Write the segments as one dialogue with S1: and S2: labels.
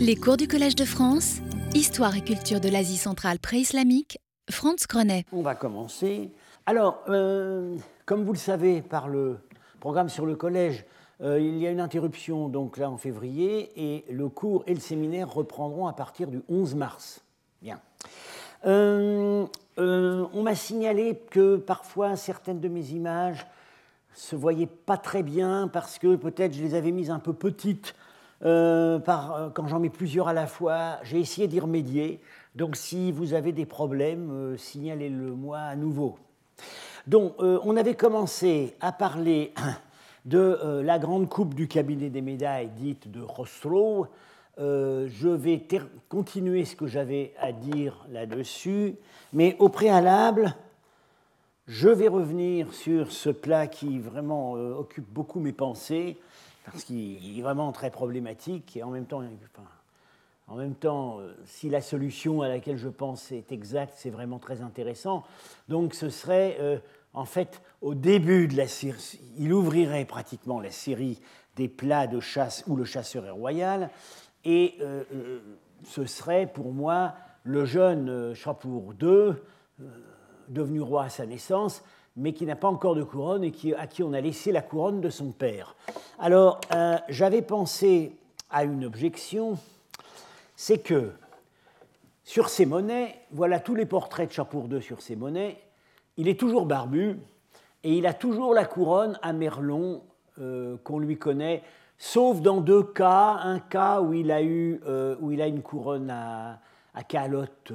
S1: Les cours du Collège de France, Histoire et culture de l'Asie centrale pré-islamique, Franz Grenet.
S2: On va commencer. Alors, euh, comme vous le savez par le programme sur le collège, euh, il y a une interruption donc là en février et le cours et le séminaire reprendront à partir du 11 mars. Bien. Euh, on m'a signalé que parfois certaines de mes images se voyaient pas très bien parce que peut-être je les avais mises un peu petites euh, euh, quand j'en mets plusieurs à la fois, j'ai essayé d'y remédier. Donc si vous avez des problèmes, euh, signalez-le moi à nouveau. Donc on avait commencé à parler de la grande coupe du cabinet des médailles dite de Rostrow. je vais continuer ce que j'avais à dire là-dessus, mais au préalable, je vais revenir sur ce plat qui vraiment occupe beaucoup mes pensées, parce qu'il est vraiment très problématique et en même temps, en même temps, euh, si la solution à laquelle je pense est exacte, c'est vraiment très intéressant. Donc ce serait euh, en fait au début de la série, il ouvrirait pratiquement la série des plats de chasse où le chasseur est royal et euh, ce serait pour moi le jeune Chapour II, devenu roi à sa naissance, mais qui n'a pas encore de couronne et qui, à qui on a laissé la couronne de son père. Alors, euh, j'avais pensé à une objection, c'est que sur ces monnaies, voilà tous les portraits de Chapour II sur ces monnaies, il est toujours barbu et il a toujours la couronne à Merlon euh, qu'on lui connaît, sauf dans deux cas, un cas où il a, eu, euh, où il a une couronne à, à calotte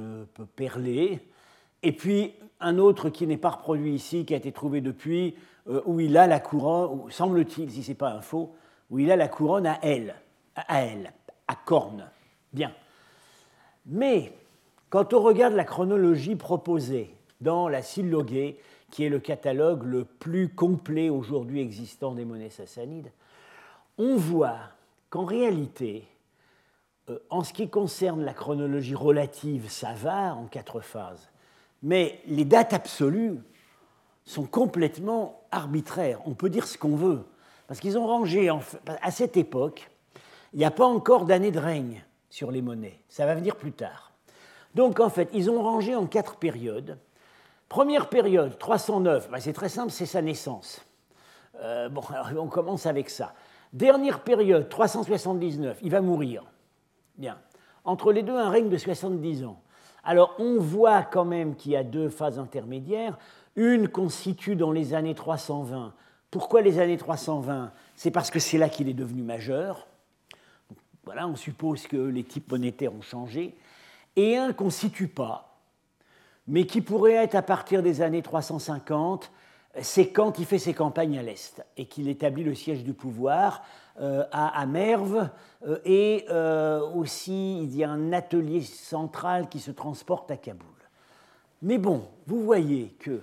S2: perlée, et puis un autre qui n'est pas reproduit ici, qui a été trouvé depuis, euh, où il a la couronne, semble-t-il, si ce n'est pas un faux, où il a la couronne à elle, à elle, à corne. Bien. Mais quand on regarde la chronologie proposée dans la Sylloguée, qui est le catalogue le plus complet aujourd'hui existant des monnaies sassanides, on voit qu'en réalité, euh, en ce qui concerne la chronologie relative, ça va en quatre phases mais les dates absolues sont complètement arbitraires. On peut dire ce qu'on veut. Parce qu'ils ont rangé, à cette époque, il n'y a pas encore d'année de règne sur les monnaies. Ça va venir plus tard. Donc, en fait, ils ont rangé en quatre périodes. Première période, 309, ben, c'est très simple, c'est sa naissance. Euh, bon, on commence avec ça. Dernière période, 379, il va mourir. Bien. Entre les deux, un règne de 70 ans. Alors on voit quand même qu'il y a deux phases intermédiaires. Une constitue dans les années 320. Pourquoi les années 320 C'est parce que c'est là qu'il est devenu majeur. voilà, on suppose que les types monétaires ont changé. Et un constitue pas, mais qui pourrait être à partir des années 350, c'est quand il fait ses campagnes à l'Est et qu'il établit le siège du pouvoir euh, à, Merve, euh, et euh, aussi il y a un atelier central qui se transporte à Kaboul. Mais bon, vous voyez qu'il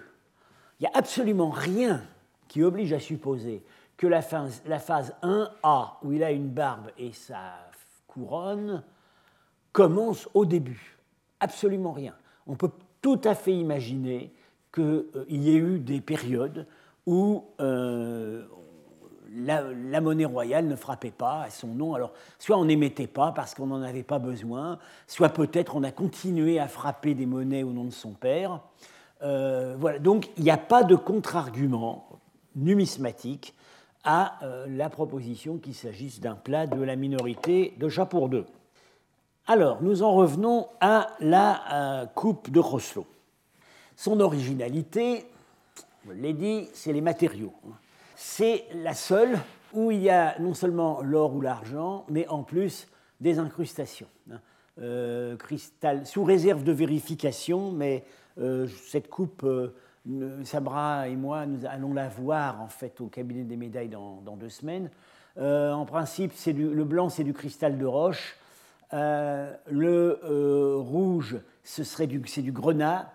S2: n'y a absolument rien qui oblige à supposer que la phase, la phase 1A, où il a une barbe et sa couronne, commence au début. Absolument rien. On peut tout à fait imaginer qu'il y ait eu des périodes où la, monnaie royale ne frappait pas à son nom. Alors, soit on n'émettait pas parce qu'on n'en avait pas besoin, soit peut-être on a continué à frapper des monnaies au nom de son père. Euh, voilà. Donc, il n'y a pas de contre-argument numismatique à euh, la proposition qu'il s'agisse d'un plat de la minorité de Chapour II. Alors, nous en revenons à la euh, coupe de Roslo. Son originalité, je l'ai dit, c'est les matériaux c'est la seule où il y a non seulement l'or ou l'argent, mais en plus des incrustations. Hein. Euh, cristal, sous réserve de vérification, mais euh, cette coupe, euh, Sabra et moi, nous allons la voir en fait au cabinet des médailles dans, deux semaines. en principe, le blanc, c'est du cristal de roche. le rouge, ce serait du, c'est du grenat.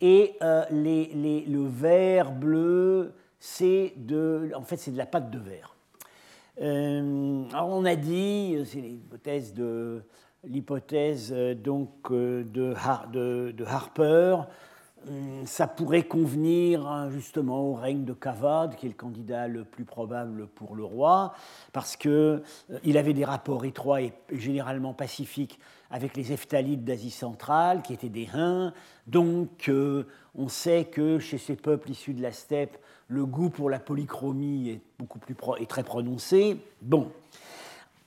S2: Et le vert, bleu, c'est de, en fait, c'est de la pâte de verre. Euh, alors on a dit, c'est l'hypothèse de l'hypothèse euh, donc euh, de, Harper, ça pourrait convenir hein, justement au règne de Kavad, qui est le candidat le plus probable pour le roi, parce qu'il avait des rapports étroits et généralement pacifiques avec les Eftalites d'Asie centrale, qui étaient des Huns. Donc, on sait que chez ces peuples issus de la steppe, le goût pour la polychromie est, beaucoup plus très prononcé. Bon.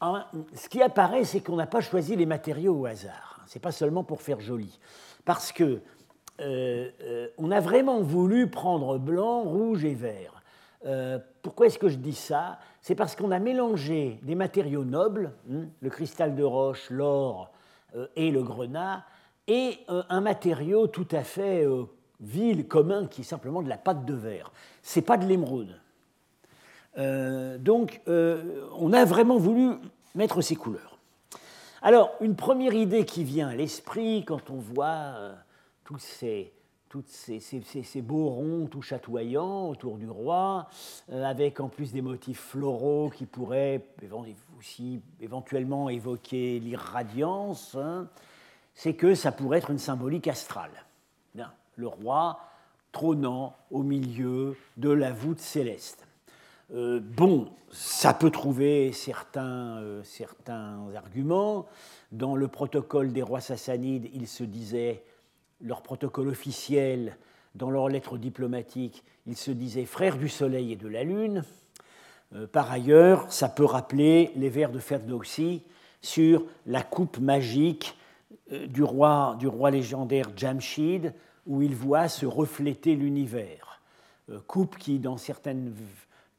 S2: ce qui apparaît, c'est qu'on n'a pas choisi les matériaux au hasard. Ce n'est pas seulement pour faire joli. Parce que euh, euh, on a vraiment voulu prendre blanc, rouge et vert. pourquoi est-ce que je dis ça? C'est parce qu'on a mélangé des matériaux nobles, hein, le cristal de roche, l'or, euh, et le grenat, et euh, un matériau tout à fait euh, vil, commun, qui est simplement de la pâte de verre. Ce n'est pas de l'émeraude. donc, on a vraiment voulu mettre ces couleurs. Alors, une première idée qui vient à l'esprit quand on voit tous ces, ces, beaux ronds tout chatoyants autour du roi, avec en plus des motifs floraux qui pourraient aussi éventuellement évoquer l'irradiance, hein, c'est que ça pourrait être une symbolique astrale. Le roi trônant au milieu de la voûte céleste. Euh, bon, ça peut trouver certains, euh, certains arguments. Dans le protocole des rois sassanides, il se disait, leur protocole officiel, dans leurs lettres diplomatiques, il se disait frère du soleil et de la lune. Euh, par ailleurs, ça peut rappeler les vers de Ferdowsi sur la coupe magique du roi, du roi légendaire Jamshid, où il voit se refléter l'univers. Euh, coupe qui, dans certaines,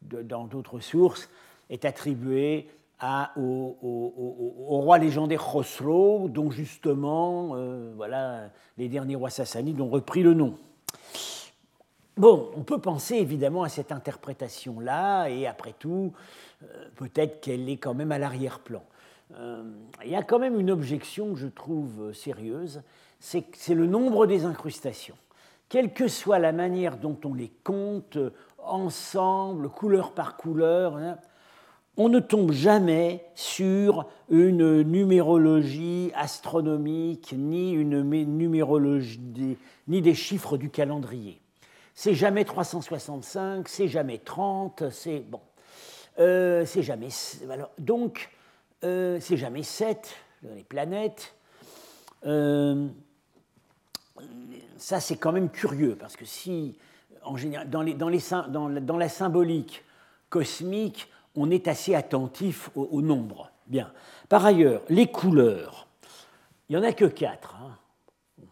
S2: dans d'autres sources, est attribuée à, au, roi légendaire Khosrow, dont justement, voilà, les derniers rois sassanides ont repris le nom. Bon, on peut penser évidemment à cette interprétation-là, et après tout, euh, peut-être qu'elle est quand même à l'arrière-plan. Euh, il y a quand même une objection que je trouve sérieuse, c'est le nombre des incrustations. Quelle que soit la manière dont on les compte, ensemble, couleur par couleur, hein, on ne tombe jamais sur une numérologie astronomique, ni une numérologie, ni des chiffres du calendrier c'est jamais 365, c'est jamais 30, c'est bon. Euh, c'est jamais. donc, euh, c'est jamais 7, les planètes. Euh, ça, c'est quand même curieux, parce que si, en général, dans, la symbolique cosmique, on est assez attentif au, nombre. Bien. Par ailleurs, les couleurs, il n'y en a que 4. Hein.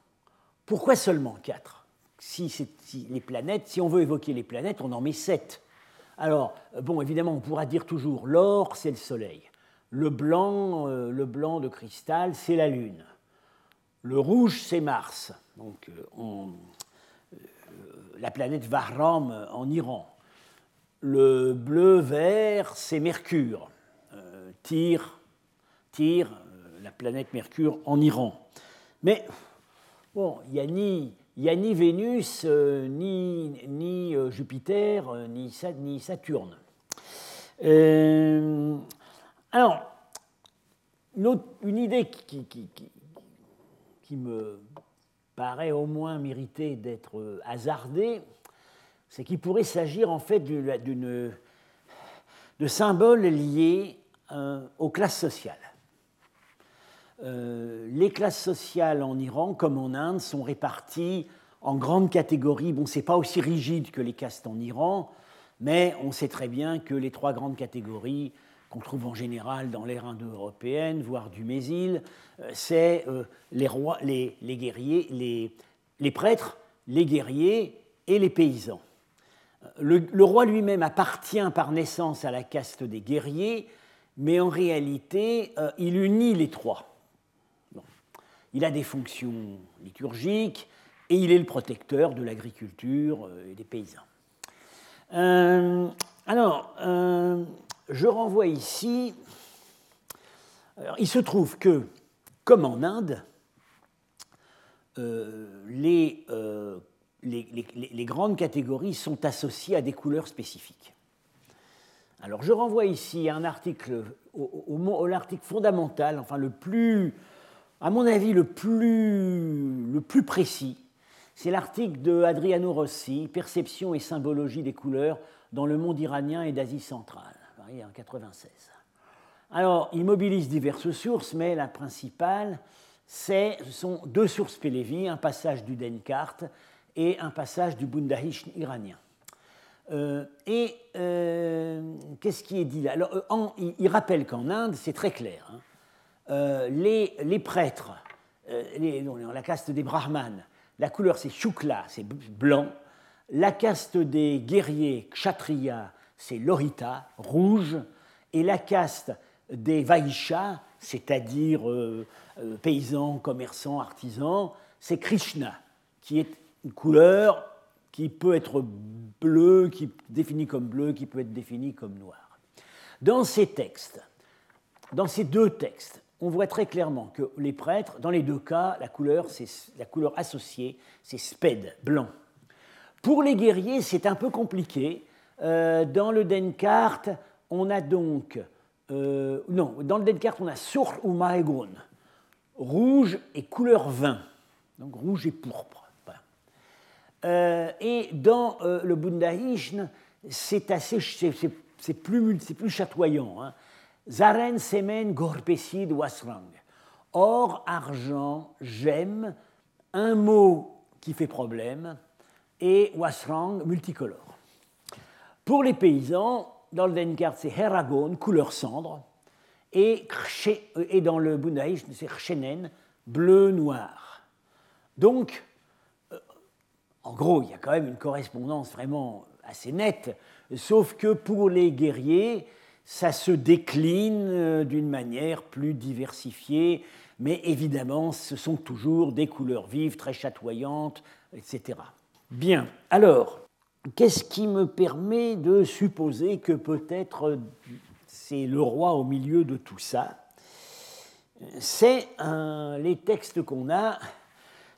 S2: Pourquoi seulement 4 si, les planètes, si on veut évoquer les planètes, on en met sept. Alors, bon, évidemment, on pourra dire toujours l'or, c'est le Soleil. Le blanc, euh, le blanc de cristal, c'est la Lune. Le rouge, c'est Mars. Donc, euh, la planète Vahram en Iran. Le bleu-vert, c'est Mercure. Tyr, Tyr la planète Mercure en Iran. Mais, bon, il n'y a ni Vénus, euh, ni, euh, Jupiter, euh, ni, Saturne. alors, une, idée qui, me paraît au moins mériter d'être hasardée, c'est qu'il pourrait s'agir en fait d'une, de symboles liés aux classes sociales. Euh, les classes sociales en Iran, comme en Inde, sont réparties en grandes catégories. Bon, ce n'est pas aussi rigide que les castes en Iran, mais on sait très bien que les trois grandes catégories qu'on trouve en général dans l'ère indo-européenne, voire du Mésil, euh, c'est euh, les, rois, les, guerriers, les, prêtres, les guerriers et les paysans. Le, le roi lui-même appartient par naissance à la caste des guerriers, mais en réalité, il unit les trois. Il a des fonctions liturgiques et il est le protecteur de l'agriculture euh, et des paysans. Euh, alors, euh, je renvoie ici. il se trouve que, comme en Inde, les, les, grandes catégories sont associées à des couleurs spécifiques. Alors, je renvoie ici à un article, au, l'article fondamental, enfin le plus à mon avis, le plus, le plus précis, c'est l'article de Adriano Rossi, Perception et symbologie des couleurs dans le monde iranien et d'Asie centrale, en 96. Alors, il mobilise diverses sources, mais la principale, ce sont deux sources Pélévi, un passage du Denkart et un passage du Bundahish iranien. Euh, et euh, qu'est-ce qui est dit là? Alors, euh, il, rappelle qu'en Inde, c'est très clair. Hein. les, prêtres, les, la caste des brahmanes, la couleur c'est shukla, c'est blanc. La caste des guerriers, kshatriya, c'est lorita, rouge. Et la caste des vaishas, c'est-à-dire paysans, commerçants, artisans, c'est Krishna, qui est une couleur qui peut être bleu, qui définie comme bleu, qui peut être définie comme noir. Dans ces textes, dans ces deux textes, on voit très clairement que les prêtres, dans les deux cas, la couleur, la couleur associée, c'est sped, blanc. Pour les guerriers, c'est un peu compliqué. Euh, dans le Denkart, on a donc. Euh, non, dans le Denkart, on a ou Maegun, rouge et couleur vin, donc rouge et pourpre. Euh, et dans le Bundaishn, c'est assez, c'est plus, plus chatoyant. Hein. Zaren, semen, gorpesid, wasrang. Or, argent, gemme, un mot qui fait problème, et wasrang, multicolore. Pour les paysans, dans le Denkart, c'est heragon, couleur cendre, et, et dans le Bundaishn, c'est chenen, bleu-noir. Donc, en gros, il y a quand même une correspondance vraiment assez nette, sauf que pour les guerriers, ça se décline euh, d'une manière plus diversifiée, mais évidemment, ce sont toujours des couleurs vives, très chatoyantes, etc. Bien, alors, qu'est-ce qui me permet de supposer que peut-être c'est le roi au milieu de tout ça? C'est les textes qu'on a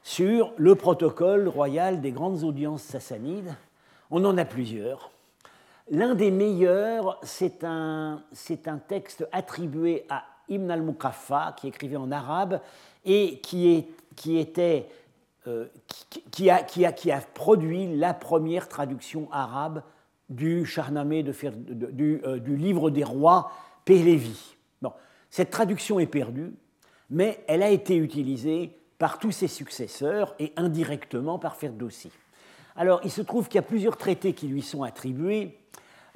S2: sur le protocole royal des grandes audiences sassanides. On en a plusieurs. L'un des meilleurs, c'est un, un, texte attribué à Ibn al-Muqaffa, qui écrivait en arabe et qui, qui était, euh, qui, a, produit la première traduction arabe du Charnamé de, du, euh, du, livre des rois Pélévi. Bon, cette traduction est perdue, mais elle a été utilisée par tous ses successeurs et indirectement par Ferdowsi. Alors, il se trouve qu'il y a plusieurs traités qui lui sont attribués,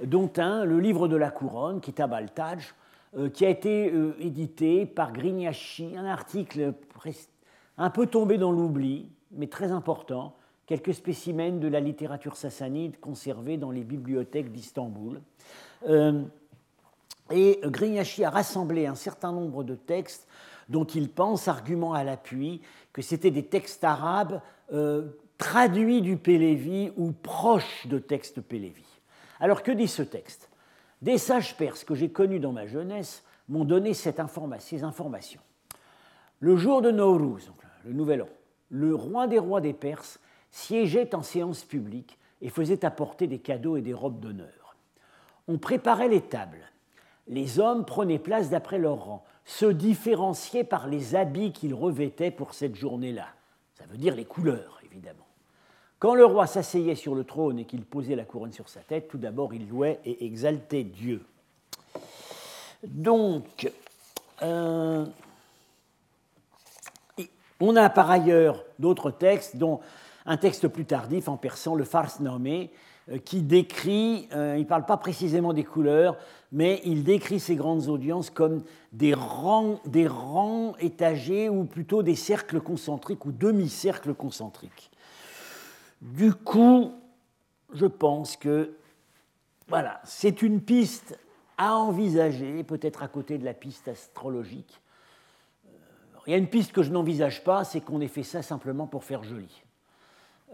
S2: dont un, le livre de la couronne, Kitab al-Taj, euh, qui a été euh, édité par Grignachi, un article un peu tombé dans l'oubli, mais très important, quelques spécimens de la littérature sassanide conservés dans les bibliothèques d'Istanbul. Euh, et Grignachi a rassemblé un certain nombre de textes dont il pense, argument à l'appui, que c'était des textes arabes euh, traduits du Pélévi ou proches de textes Pélévi. Alors que dit ce texte? Des sages perses que j'ai connus dans ma jeunesse m'ont donné ces informations. Le jour de Nowruz, le nouvel an, le roi des rois des Perses siégeait en séance publique et faisait apporter des cadeaux et des robes d'honneur. On préparait les tables. Les hommes prenaient place d'après leur rang se différencier par les habits qu'il revêtait pour cette journée-là. Ça veut dire les couleurs, évidemment. Quand le roi s'asseyait sur le trône et qu'il posait la couronne sur sa tête, tout d'abord il louait et exaltait Dieu. Donc, euh, on a par ailleurs d'autres textes, dont un texte plus tardif en persan, le Fars nommé, euh, qui décrit, euh, il ne parle pas précisément des couleurs, mais il décrit ces grandes audiences comme des rangs, des étagés ou plutôt des cercles concentriques ou demi-cercles concentriques. Du coup, je pense que voilà, c'est une piste à envisager, peut-être à côté de la piste astrologique. Il y a une piste que je n'envisage pas, c'est qu'on ait fait ça simplement pour faire joli.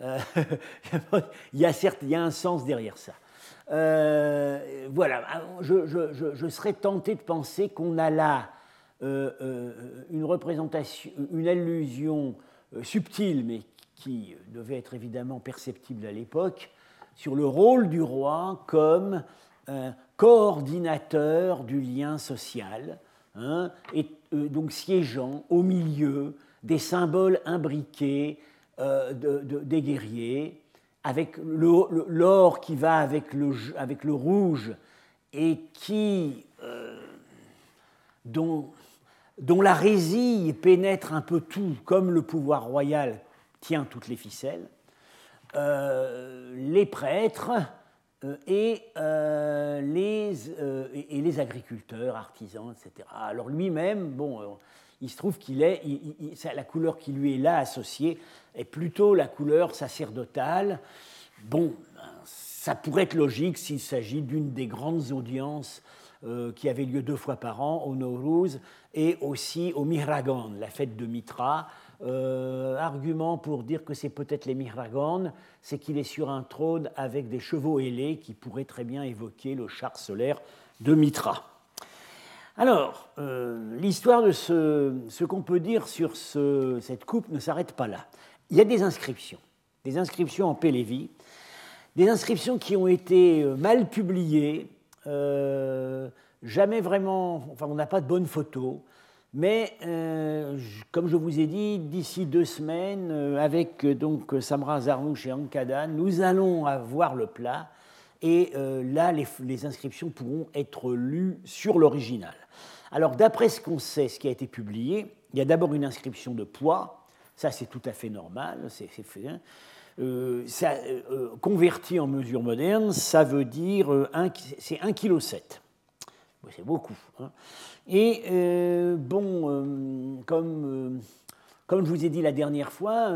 S2: Euh, il, y a certes, il y a un sens derrière ça. Euh, voilà, je, serais tenté de penser qu'on a là euh, une représentation, une allusion subtile, mais qui devait être évidemment perceptible à l'époque, sur le rôle du roi comme coordinateur du lien social, hein, et donc siégeant au milieu des symboles imbriqués des guerriers, avec l'or qui va avec le, rouge et qui, dont, dont la résille pénètre un peu tout, comme le pouvoir royal tient toutes les ficelles, les prêtres euh, et, euh, les, euh, et les agriculteurs, artisans, etc. Alors lui-même, bon, il se trouve qu'il est, la couleur qui lui est là associée est plutôt la couleur sacerdotale. Bon, ça pourrait être logique s'il s'agit d'une des grandes audiences qui avait lieu deux fois par an au Nowruz et aussi au Mihragan, la fête de Mitra, euh, argument pour dire que c'est peut-être les Mihragan, c'est qu'il est sur un trône avec des chevaux ailés qui pourraient très bien évoquer le char solaire de Mitra. Alors, euh, l'histoire de ce, qu'on peut dire sur cette coupe ne s'arrête pas là. Il y a des inscriptions, des inscriptions en Pélévi, des inscriptions qui ont été euh, mal publiées, jamais vraiment, enfin on n'a pas de bonnes photos, mais euh, comme je vous ai dit, d'ici deux semaines, euh, avec euh, donc Samra Zarnouch et Ankada, nous allons avoir le plat. Et là, les, inscriptions pourront être lues sur l'original. Alors, d'après ce qu'on sait, ce qui a été publié, il y a d'abord une inscription de poids. Ça, c'est tout à fait normal. C'est. Hein. converti en mesure moderne, ça veut dire c'est 1,7 kg. C'est beaucoup. Hein. Et euh, bon, euh, comme, euh, comme je vous ai dit la dernière fois,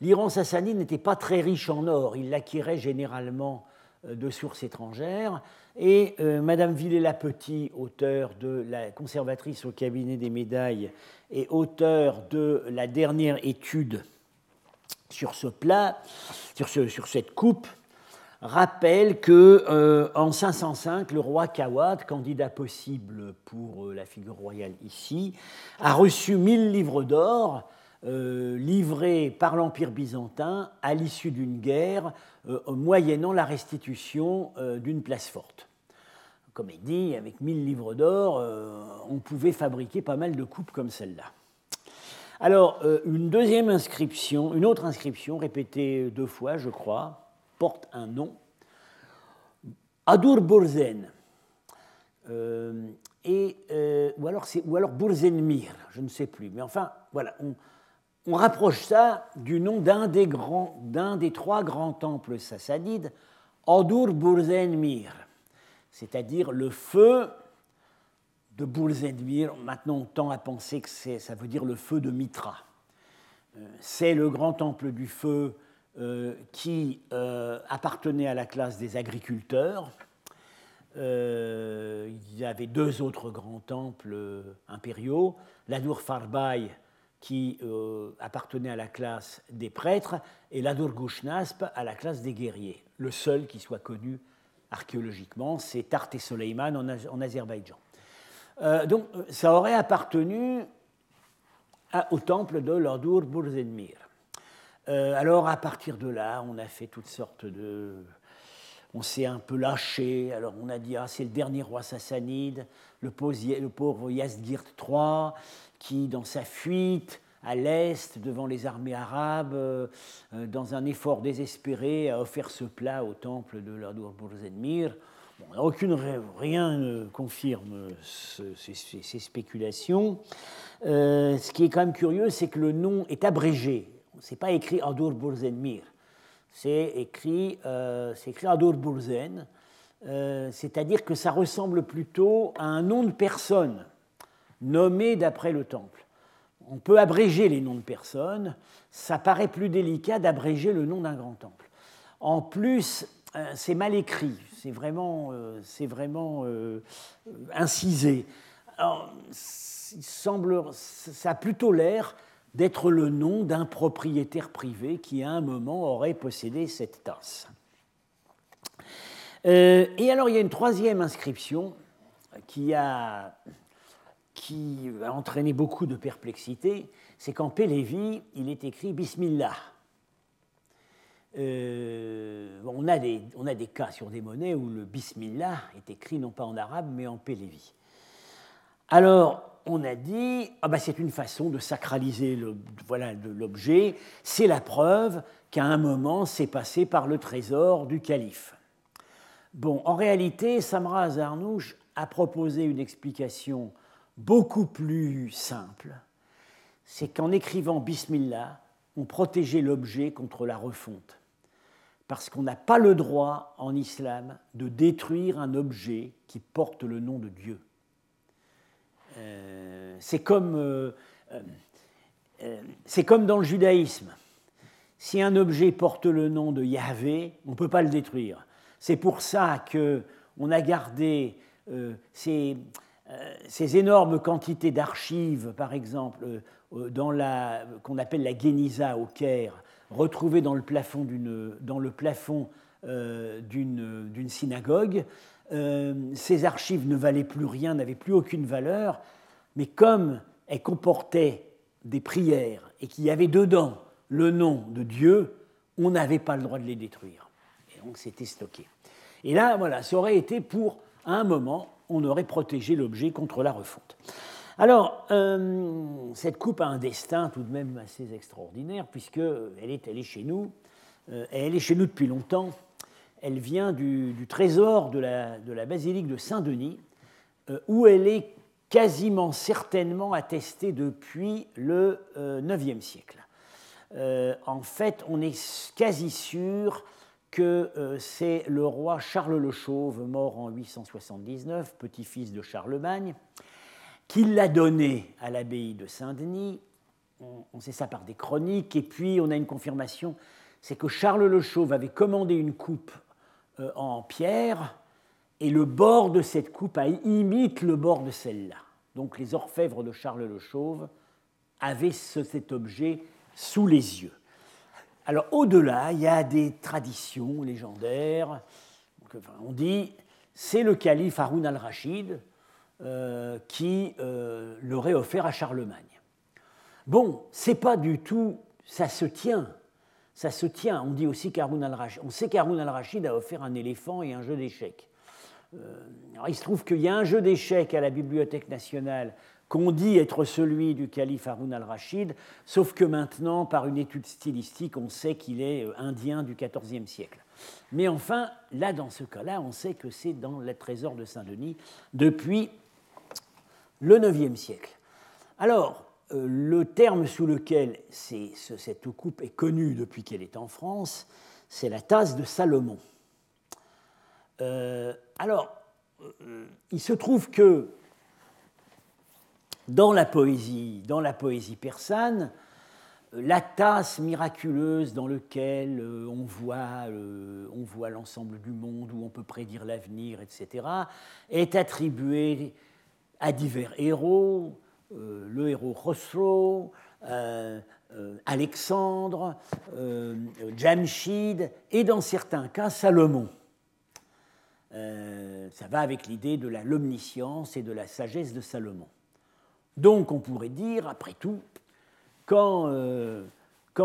S2: l'Iran sassanide n'était pas très riche en or. Il l'acquirait généralement de sources étrangères. Et Madame Villers-Lapetit, auteur de la conservatrice au cabinet des médailles et auteur de la dernière étude sur ce plat, sur, ce, sur cette coupe, rappelle que euh, en 505, le roi Kawad, candidat possible pour euh, la figure royale ici, a reçu 1000 livres d'or euh, livrés par l'Empire byzantin à l'issue d'une guerre, moyennant la restitution d'une place forte. Comme il dit, avec 1000 livres d'or, on pouvait fabriquer pas mal de coupes comme celle-là. Alors, une deuxième inscription, une autre inscription, répétée deux fois, je crois, porte un nom, Adur Burzen, euh, et, euh, ou, alors ou alors Burzenmir, je ne sais plus. Mais enfin, voilà, on, rapproche ça du nom d'un des, des trois grands temples sassanides, Adur Burzenmir, c'est-à-dire le feu de Burzenmir. Maintenant, on tend à penser que ça veut dire le feu de Mitra. Euh, c'est le grand temple du feu qui euh, appartenait à la classe des agriculteurs. Euh, il y avait deux autres grands temples impériaux, l'Adur Farbay qui appartenait à la classe des prêtres et l'Adur Gushnasp à la classe des guerriers. Le seul qui soit connu archéologiquement, c'est Tart et Soleiman en, Azerbaïdjan. donc ça aurait appartenu au temple de l'Adur Burzenmir. Euh, alors à partir de là, on a fait toutes sortes de... On s'est un peu lâché, alors on a dit, ah c'est le dernier roi sassanide, le pauvre, Yazgirt III, qui dans sa fuite à l'est, devant les armées arabes, euh, dans un effort désespéré, a offert ce plat au temple de l'Adur Burzenmir. Bon, aucune, rien ne confirme ces, spéculations. Euh, ce qui est quand même curieux, c'est que le nom est abrégé c'est pas écrit Adur Burzenmir, c'est écrit, euh, écrit Adur Burzen, euh, c'est-à-dire que ça ressemble plutôt à un nom de personne nommé d'après le temple. On peut abréger les noms de personnes, ça paraît plus délicat d'abréger le nom d'un grand temple. En plus, euh, c'est mal écrit, c'est vraiment, c'est vraiment incisé. semble, ça a plutôt l'air d'être le nom d'un propriétaire privé qui à un moment aurait possédé cette tasse. Euh, et alors il y a une troisième inscription qui a, qui a entraîné beaucoup de perplexité, c'est qu'en Pélévi, il est écrit Bismillah. Euh, on, a des, on, a des, cas sur des monnaies où le Bismillah est écrit non pas en arabe mais en Pélévi. Alors, on a dit, ah ben c'est une façon de sacraliser l'objet, c'est la preuve qu'à un moment, c'est passé par le trésor du calife. Bon, en réalité, Samra Zarnouch a proposé une explication beaucoup plus simple. C'est qu'en écrivant Bismillah, on protégeait l'objet contre la refonte. Parce qu'on n'a pas le droit en islam de détruire un objet qui porte le nom de Dieu. Euh, c'est comme, euh, euh, comme dans le judaïsme. Si un objet porte le nom de Yahvé, on ne peut pas le détruire. C'est pour ça qu'on a gardé ces, énormes quantités d'archives, par exemple, dans la, qu'on appelle la Guéniza au Caire, retrouvées dans le plafond d'une, dans le plafond, d'une, d'une synagogue. Euh, ces archives ne valaient plus rien, n'avaient plus aucune valeur, mais comme elles comportaient des prières et qu'il y avait dedans le nom de Dieu, on n'avait pas le droit de les détruire. Et donc c'était stocké. Et là, voilà, ça aurait été pour, un moment, on aurait protégé l'objet contre la refonte. Alors, euh, cette coupe a un destin tout de même assez extraordinaire, puisqu'elle est, elle est chez nous, euh, et elle est chez nous depuis longtemps elle vient du, trésor de la, basilique de Saint-Denis, euh, où elle est quasiment certainement attestée depuis le IXe euh, siècle. Euh, en fait, on est quasi sûr que c'est le roi Charles le Chauve, mort en 879, petit-fils de Charlemagne, qui l'a donnée à l'abbaye de Saint-Denis. on, sait ça par des chroniques, et puis on a une confirmation, c'est que Charles le Chauve avait commandé une coupe en pierre, et le bord de cette coupe imite le bord de celle-là. Donc les orfèvres de Charles le Chauve avaient cet objet sous les yeux. Alors au-delà, il y a des traditions légendaires. on dit c'est le calife Haroun al-Rachid euh, qui euh, l'aurait offert à Charlemagne. Bon, c'est pas du tout, ça se tient ça se tient. On dit aussi qu'Haroun al-Rachid. On sait qu'Haroun al-Rachid a offert un éléphant et un jeu d'échecs. Euh, il se trouve qu'il y a un jeu d'échecs à la Bibliothèque nationale qu'on dit être celui du calife Haroun al-Rachid, sauf que maintenant, par une étude stylistique, on sait qu'il est euh, indien du XIVe siècle. Mais enfin, là, dans ce cas-là, on sait que c'est dans le trésor de Saint-Denis depuis le IXe siècle. Alors, le terme sous lequel cette coupe est connue depuis qu'elle est en France, c'est la tasse de Salomon. Euh, alors, euh, il se trouve que dans la poésie, persane, la tasse miraculeuse dans laquelle on voit, on voit l'ensemble du monde, où on peut prédire l'avenir, etc., est attribuée à divers héros, euh, le héros Khosrow, euh, euh, Alexandre, Jamshid et dans certains cas Salomon. ça va avec l'idée de l'omniscience et de la sagesse de Salomon. Donc on pourrait dire, après tout, quand,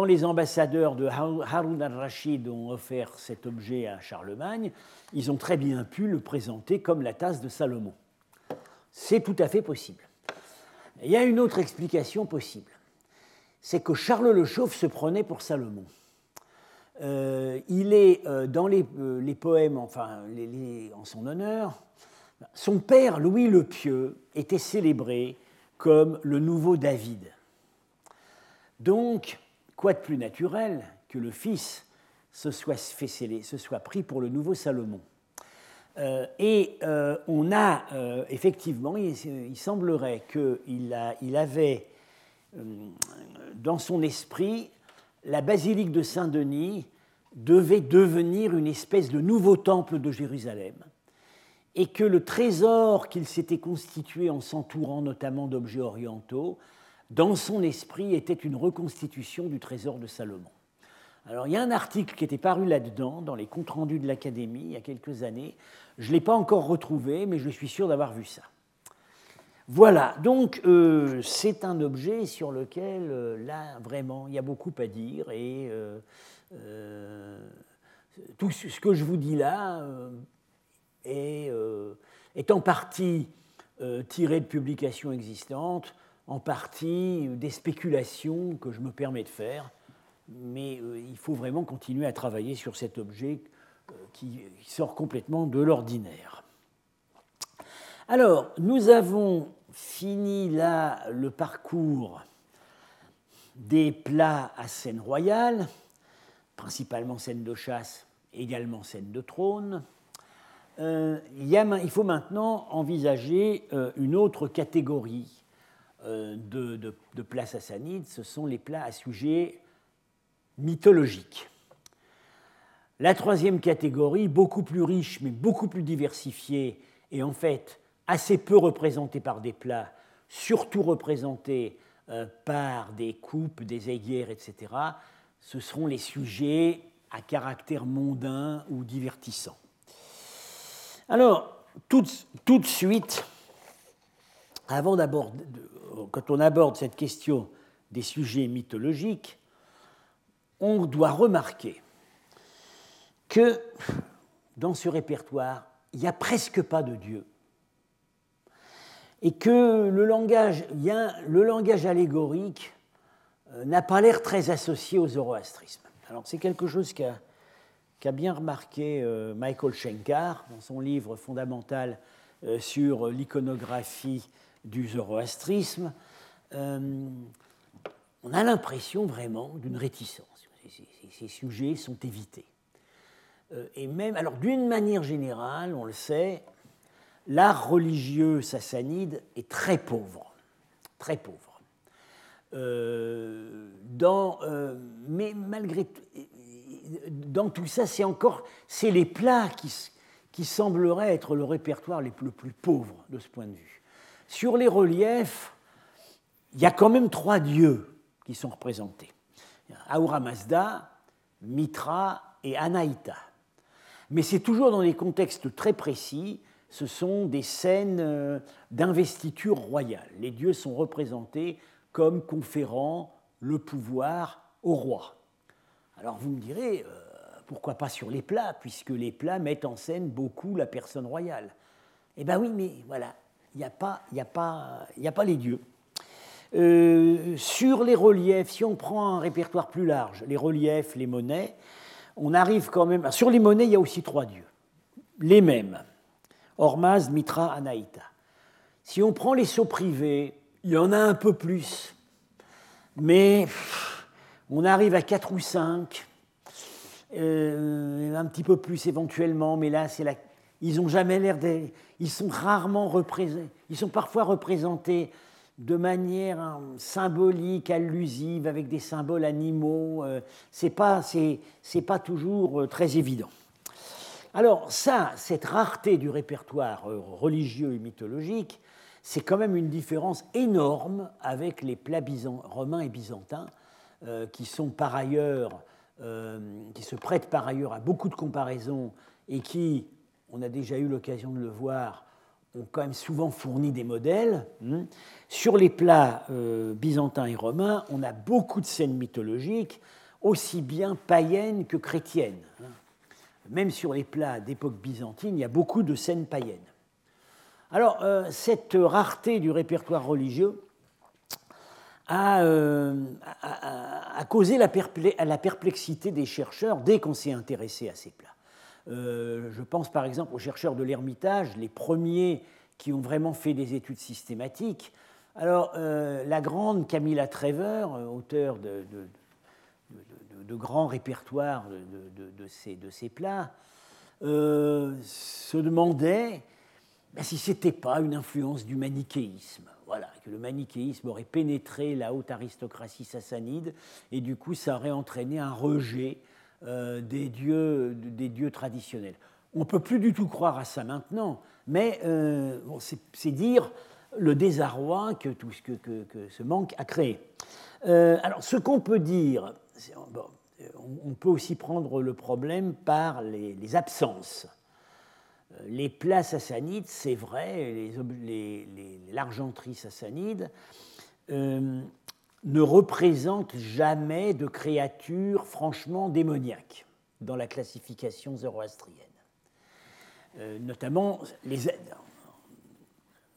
S2: les ambassadeurs de Haroun al-Rachid ont offert cet objet à Charlemagne, ils ont très bien pu le présenter comme la tasse de Salomon. C'est tout à fait possible. Il y a une autre explication possible. C'est que Charles le Chauve se prenait pour Salomon. Euh, il est euh, dans euh, les, poèmes, enfin, en son honneur, son père, Louis le Pieux, était célébré comme le nouveau David. Donc, quoi de plus naturel que le fils se soit, fait se soit pris pour le nouveau Salomon? Et euh, on a euh, effectivement, il, semblerait qu'il il avait dans son esprit la basilique de Saint-Denis devait devenir une espèce de nouveau temple de Jérusalem et que le trésor qu'il s'était constitué en s'entourant notamment d'objets orientaux, dans son esprit était une reconstitution du trésor de Salomon. Alors il y a un article qui était paru là-dedans, dans les comptes rendus de l'Académie, il y a quelques années. Je ne l'ai pas encore retrouvé, mais je suis sûr d'avoir vu ça. Voilà, donc euh, c'est un objet sur lequel, euh, là, vraiment, il y a beaucoup à dire. Et euh, tout ce que je vous dis là est, est en partie tirés de publications existantes, en partie des spéculations que je me permets de faire, mais il faut vraiment continuer à travailler sur cet objet qui sort complètement de l'ordinaire. Alors, nous avons fini là le parcours des plats à scène royale, principalement scène de chasse, également scène de trône. Euh, il, faut maintenant envisager euh, une autre catégorie euh, de, de, plats sassanides, ce sont les plats à sujet mythologique. La troisième catégorie, beaucoup plus riche mais beaucoup plus diversifiée, et en fait assez peu représentée par des plats, surtout représentée euh, par des coupes, des aiguières, etc., ce seront les sujets à caractère mondain ou divertissant. Alors, tout, de suite, avant quand on aborde cette question des sujets mythologiques, on doit remarquer que dans ce répertoire, il n'y a presque pas de Dieu et que le langage, allégorique euh, n'a pas l'air très associé au zoroastrisme. Alors c'est quelque chose qu'a bien remarqué euh, Michael Schenkar dans son livre fondamental euh, sur l'iconographie du zoroastrisme. on a l'impression vraiment d'une réticence. Ces, sujets sont évités. et même, alors d'une manière générale, on le sait, l'art religieux sassanide est très pauvre, très pauvre. Euh, dans, euh, mais malgré dans tout ça, c'est encore c'est les plats qui, sembleraient être le répertoire le plus, plus pauvre de ce point de vue. Sur les reliefs, il y a quand même trois dieux qui sont représentés. Ahura Mazda, Mitra et Anaïta. Mais c'est toujours dans des contextes très précis ce sont des scènes euh, d'investiture royale. Les dieux sont représentés comme conférant le pouvoir au roi. Alors vous me direz, euh, pourquoi pas sur les plats, puisque les plats mettent en scène beaucoup la personne royale? Eh bien oui, mais voilà, il n'y a, a pas les dieux. Euh, sur les reliefs, si on prend un répertoire plus large, les reliefs, les monnaies, on arrive quand même. Sur les monnaies, il y a aussi trois dieux, les mêmes. Ormaz, Mitra, Anaïta. Si on prend les sauts privés, il y en a un peu plus, mais on arrive à 4 ou 5, euh, un petit peu plus éventuellement, mais là, ils ont jamais l'air des... Ils sont rarement représentés, ils sont parfois représentés de manière hein, symbolique, allusive, avec des symboles animaux. Euh, c'est pas, c'est, pas toujours euh, très évident. Alors ça, cette rareté du répertoire euh, religieux et mythologique, c'est quand même une différence énorme avec les plats romains et byzantins, qui sont par ailleurs, qui se prêtent par ailleurs à beaucoup de comparaisons et qui, on a déjà eu l'occasion de le voir, ont quand même souvent fourni des modèles. Hein. Sur les plats byzantins et romains, on a beaucoup de scènes mythologiques, aussi bien païennes que chrétiennes. Hein même sur les plats d'époque byzantine, il y a beaucoup de scènes païennes. Alors, euh, cette rareté du répertoire religieux a, euh, causé la, perplexité des chercheurs dès qu'on s'est intéressé à ces plats. Euh, je pense par exemple aux chercheurs de l'Ermitage, les premiers qui ont vraiment fait des études systématiques. Alors, la grande Camilla Trevor, auteur de de grands répertoires de, ces, plats, euh, se demandait ben, si ce n'était pas une influence du manichéisme. Voilà, que le manichéisme aurait pénétré la haute aristocratie sassanide et du coup ça aurait entraîné un rejet euh, des, dieux, des dieux traditionnels. On ne peut plus du tout croire à ça maintenant, mais euh, c'est dire le désarroi que, tout ce, que, ce manque a créé. alors, ce qu'on peut dire, on peut aussi prendre le problème par les, absences. Euh, les plats sassanides, c'est vrai, l'argenterie sassanide euh, ne représente jamais de créatures franchement démoniaques dans la classification zoroastrienne. Euh, notamment,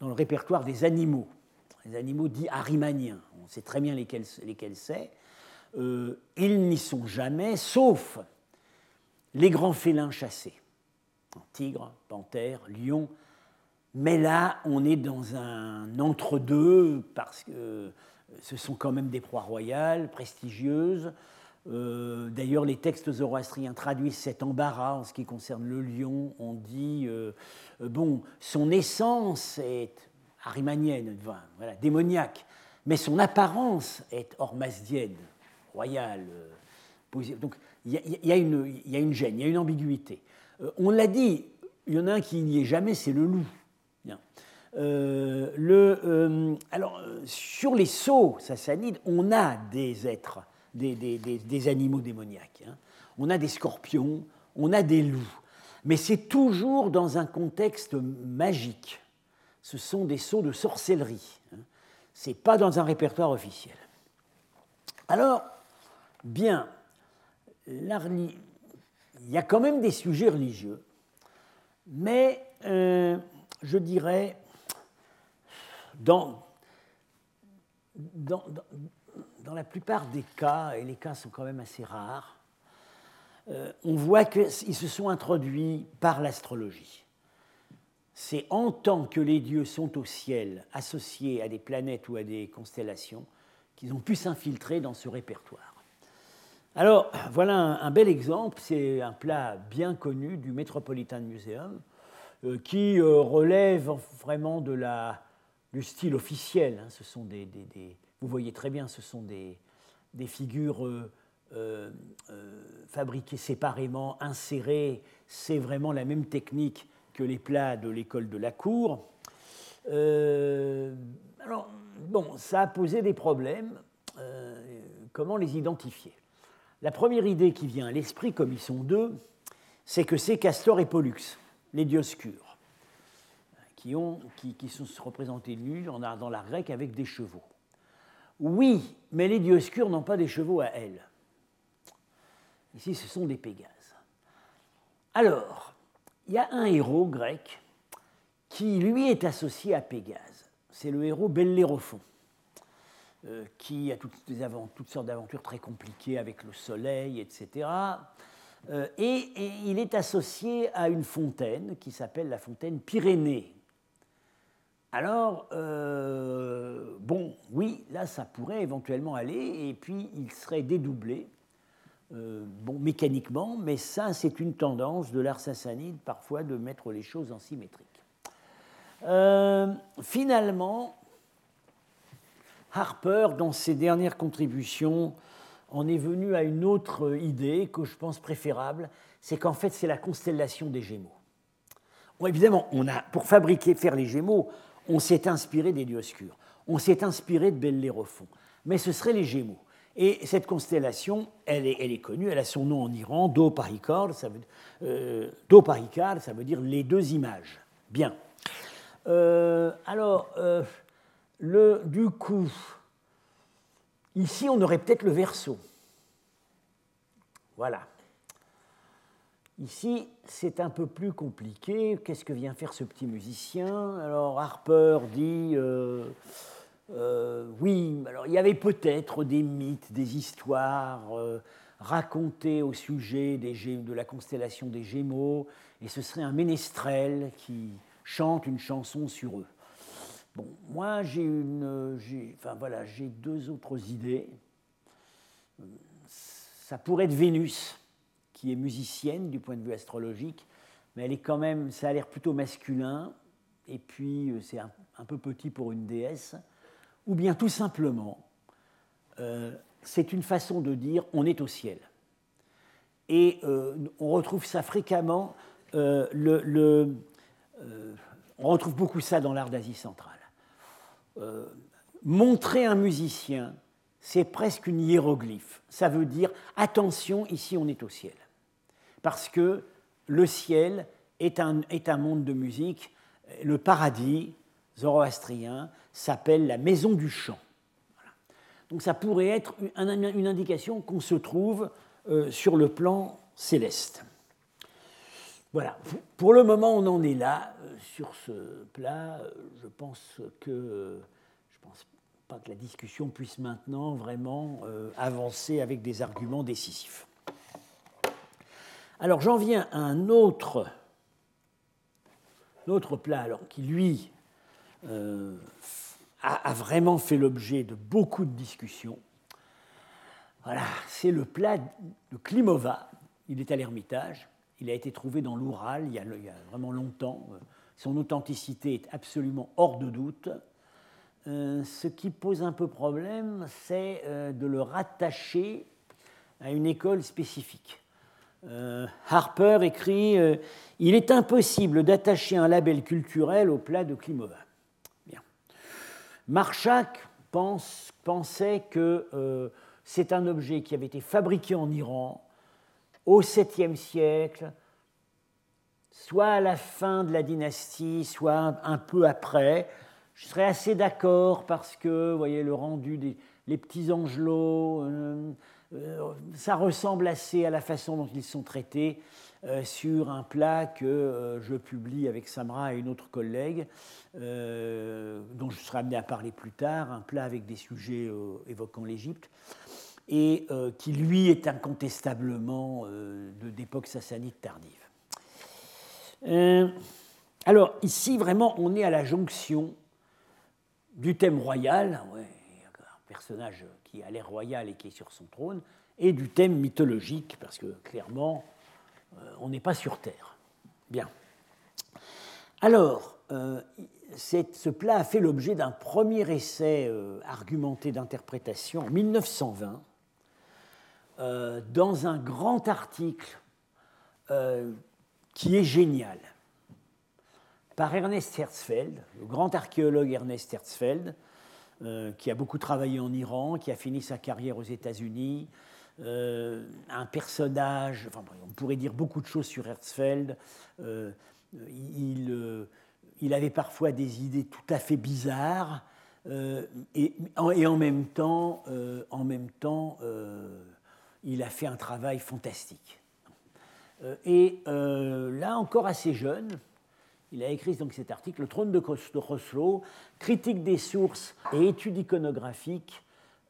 S2: dans le répertoire des animaux, les animaux dits arimaniens. On sait très bien lesquels, lesquels c'est. Euh, ils n'y sont jamais, sauf les grands félins chassés. Tigre, panthère, lion. Mais là, on est dans un entre-deux, parce que ce sont quand même des proies royales, prestigieuses. Euh, d'ailleurs, les textes zoroastriens traduisent cet embarras en ce qui concerne le lion. On dit, euh, bon, son essence est arimanienne, voilà, démoniaque, mais son apparence est ormasdienne, royale. Euh, donc, il y, a une gêne, il y a une ambiguïté. on l'a dit, il y en a un qui n'y est jamais, c'est le loup. Le, alors, sur les sceaux sassanides, on a des êtres des, animaux démoniaques. Hein. On a des scorpions, on a des loups, mais c'est toujours dans un contexte magique. Ce sont des sauts de sorcellerie. Hein. Ce n'est pas dans un répertoire officiel. Alors, bien, il y a quand même des sujets religieux, mais euh, je dirais, dans, la plupart des cas, et les cas sont quand même assez rares, euh, on voit qu'ils se sont introduits par l'astrologie. C'est en tant que les dieux sont au ciel, associés à des planètes ou à des constellations, qu'ils ont pu s'infiltrer dans ce répertoire. Alors, voilà un, bel exemple, c'est un plat bien connu du Metropolitan Museum, euh, qui euh, relève vraiment de la, style officiel. Hein. Ce sont des, vous voyez très bien, ce sont des, figures euh, euh, euh, fabriquées séparément, insérées. C'est vraiment la même technique que les plats de l'école de la cour. alors, bon, ça a posé des problèmes. comment les identifier? La première idée qui vient à l'esprit, comme ils sont deux, c'est que c'est Castor et Pollux, les dioscures, qui, ont, qui, qui sont représentés nus dans l'art grec avec des chevaux. Oui, mais les dioscures n'ont pas des chevaux à elles. Ici, ce sont des Pégases. Alors, il y a un héros grec qui, lui, est associé à Pégase. C'est le héros Bellérophon, euh, qui a toutes, sortes d'aventures très compliquées avec le soleil, etc. Euh, et, il est associé à une fontaine qui s'appelle la fontaine Pyrénées, alors, euh, bon, oui, là, ça pourrait éventuellement aller, et puis il serait dédoublé, euh, mécaniquement, mais ça, c'est une tendance de l'art sassanide, parfois, de mettre les choses en symétrique. Euh, finalement, Harper, dans ses dernières contributions, en est venu à une autre idée que je pense préférable, c'est qu'en fait, c'est la constellation des Gémeaux. Bon, évidemment, on a, pour fabriquer, faire les Gémeaux, on s'est inspiré des Dioscures, on s'est inspiré de Bellérophon, mais ce seraient les Gémeaux. Et cette constellation, elle est, connue, elle a son nom en Iran, Do ça veut, euh, ça veut dire les deux images. Bien. Euh, alors, euh, le, du coup, ici, on aurait peut-être le verso. Voilà. Ici, c'est un peu plus compliqué. Qu'est-ce que vient faire ce petit musicien? Alors, Harper dit euh, euh, oui, alors il y avait peut-être des mythes, des histoires euh, racontées au sujet de la constellation des Gémeaux, et ce serait un ménestrel qui chante une chanson sur eux. Bon, moi j'ai une, enfin voilà, j'ai deux autres idées. Ça pourrait être Vénus qui est musicienne du point de vue astrologique, mais elle est quand même, ça a l'air plutôt masculin, et puis euh, c'est un, peu petit pour une déesse, ou bien tout simplement, euh, c'est une façon de dire on est au ciel. Et euh, on retrouve ça fréquemment, on retrouve beaucoup ça dans l'art d'Asie centrale. montrer un musicien, c'est presque une hiéroglyphe. Ça veut dire attention, ici on est au ciel parce que le ciel est un, est un monde de musique. Le paradis zoroastrien s'appelle la maison du chant. Donc ça pourrait être une, indication qu'on se trouve euh, sur le plan céleste. Voilà, pour le moment on en est là sur ce plat. Je pense que je pense pas que la discussion puisse maintenant vraiment avancer avec des arguments décisifs. Alors j'en viens à un autre, plat qui, lui, euh, a, vraiment fait l'objet de beaucoup de discussions. Voilà, c'est le plat de Klimova. Il est à l'Ermitage. Il a été trouvé dans l'Oural il, y a vraiment longtemps. Son authenticité est absolument hors de doute. Euh, ce qui pose un peu problème, c'est euh, de le rattacher à une école spécifique. Euh, Harper écrit euh, Il est impossible d'attacher un label culturel au plat de Klimova. Bien. Marchak pensait que euh, c'est un objet qui avait été fabriqué en Iran au 7e siècle, soit à la fin de la dynastie, soit un, peu après. Je serais assez d'accord parce que, vous voyez, le rendu des les petits angelots, ça ressemble assez à la façon dont ils sont traités euh, sur un plat que euh, je publie avec Samra et une autre collègue, dont je serai amené à parler plus tard, un plat avec des sujets évoquant l'Égypte, et qui lui est incontestablement d'époque sassanide tardive. alors ici, vraiment, on est à la jonction du thème royal, ouais, un personnage qui a l'air royal et qui est sur son trône, et du thème mythologique, parce que clairement, euh, on n'est pas sur Terre. Bien. Alors, euh, ce plat a fait l'objet d'un premier essai euh, argumenté d'interprétation en 1920, dans un grand article qui est génial, par Ernest Herzfeld, le grand archéologue Ernest Herzfeld, euh, qui a beaucoup travaillé en Iran, qui a fini sa carrière aux États-Unis, euh, un personnage, enfin, on pourrait dire beaucoup de choses sur Herzfeld. Euh, il, il, avait parfois des idées tout à fait bizarres, et, et, en même temps, en même temps il a fait un travail fantastique. et là, encore assez jeune, il a écrit donc cet article, Le trône de Khosrow, critique des sources et études iconographiques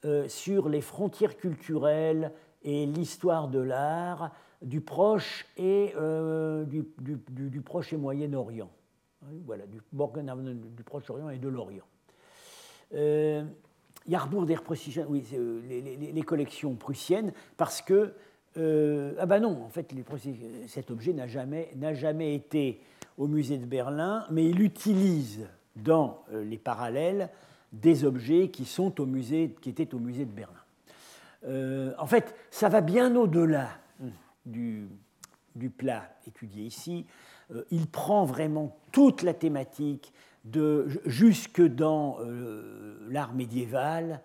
S2: euh, sur les frontières culturelles et l'histoire de l'art du Proche et euh, du, Proche et Moyen-Orient. Voilà, du, Proche-Orient et de l'Orient. Euh, der oui, euh, les, collections prussiennes, parce que ah ben non, en fait, cet objet n'a jamais, jamais été au musée de Berlin, mais il utilise dans euh, les parallèles des objets qui, sont au musée, qui étaient au musée de Berlin. Euh, en fait, ça va bien au-delà hum, du, du, plat étudié ici. Euh, il prend vraiment toute la thématique de, jusque dans l'art médiéval,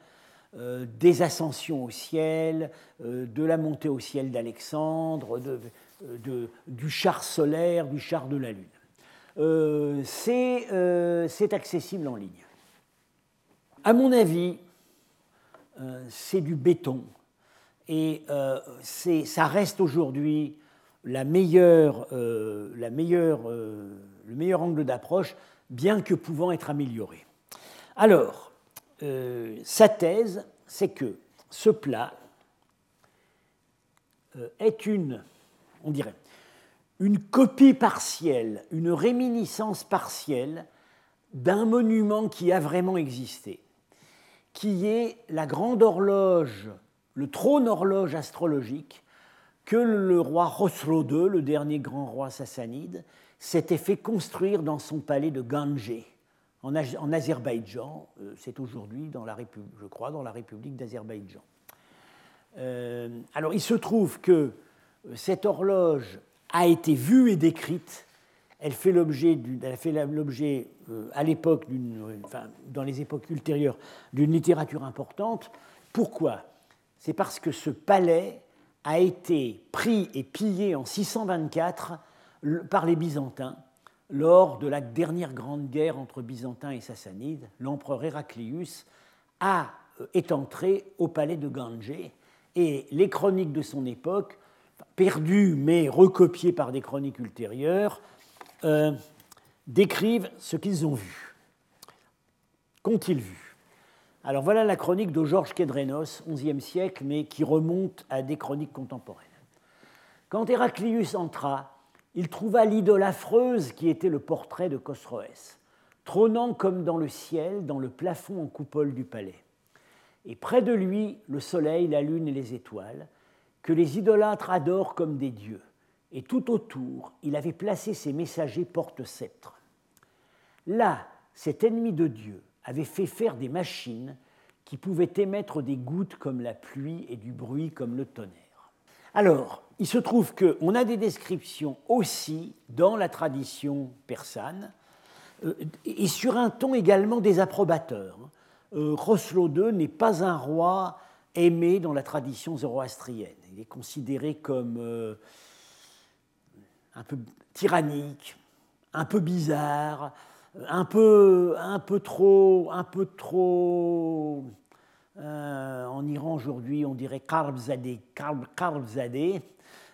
S2: des ascensions au ciel, de la montée au ciel d'Alexandre, de, du char solaire, du char de la Lune. Euh, euh, c'est accessible en ligne. À mon avis, euh, c'est du béton et ça reste aujourd'hui le meilleur angle d'approche, bien que pouvant être amélioré. Alors, sa thèse, c'est que ce plat est une, on dirait, une copie partielle, une réminiscence partielle d'un monument qui a vraiment existé, qui est la grande horloge, le trône horloge astrologique que le roi Khosrow II, le dernier grand roi sassanide, s'était fait construire dans son palais de Ganje, en, Azerbaïdjan. Euh, c'est aujourd'hui, je crois, dans la République d'Azerbaïdjan. Euh, alors il se trouve que euh, cette horloge a été vue et décrite. Elle fait l'objet, elle fait l'objet euh, à l'époque, enfin, dans les époques ultérieures, d'une littérature importante. Pourquoi? C'est parce que ce palais a été pris et pillé en 624 par les Byzantins lors de la dernière grande guerre entre Byzantins et Sassanides. L'empereur Héraclius a, euh, est entré au palais de Ganje et les chroniques de son époque perdus mais recopiés par des chroniques ultérieures, euh, décrivent ce qu'ils ont vu. Qu'ont-ils vu? Alors voilà la chronique de Georges Kedrenos, XIe siècle, mais qui remonte à des chroniques contemporaines. Quand Héraclius entra, il trouva l'idole affreuse qui était le portrait de Khosroès, trônant comme dans le ciel, dans le plafond en coupole du palais. Et près de lui, le soleil, la lune et les étoiles, que les idolâtres adorent comme des dieux. Et tout autour, il avait placé ses messagers porte-sceptres. Là, cet ennemi de Dieu avait fait faire des machines qui pouvaient émettre des gouttes comme la pluie et du bruit comme le tonnerre. Alors, il se trouve qu'on a des descriptions aussi dans la tradition persane, euh, et sur un ton également désapprobateur. Euh, Roslo II n'est pas un roi aimé dans la tradition zoroastrienne. Il est considéré comme euh, un peu tyrannique, un peu bizarre, un peu, un peu trop, un peu trop euh, en Iran aujourd'hui, on dirait Karbzadeh,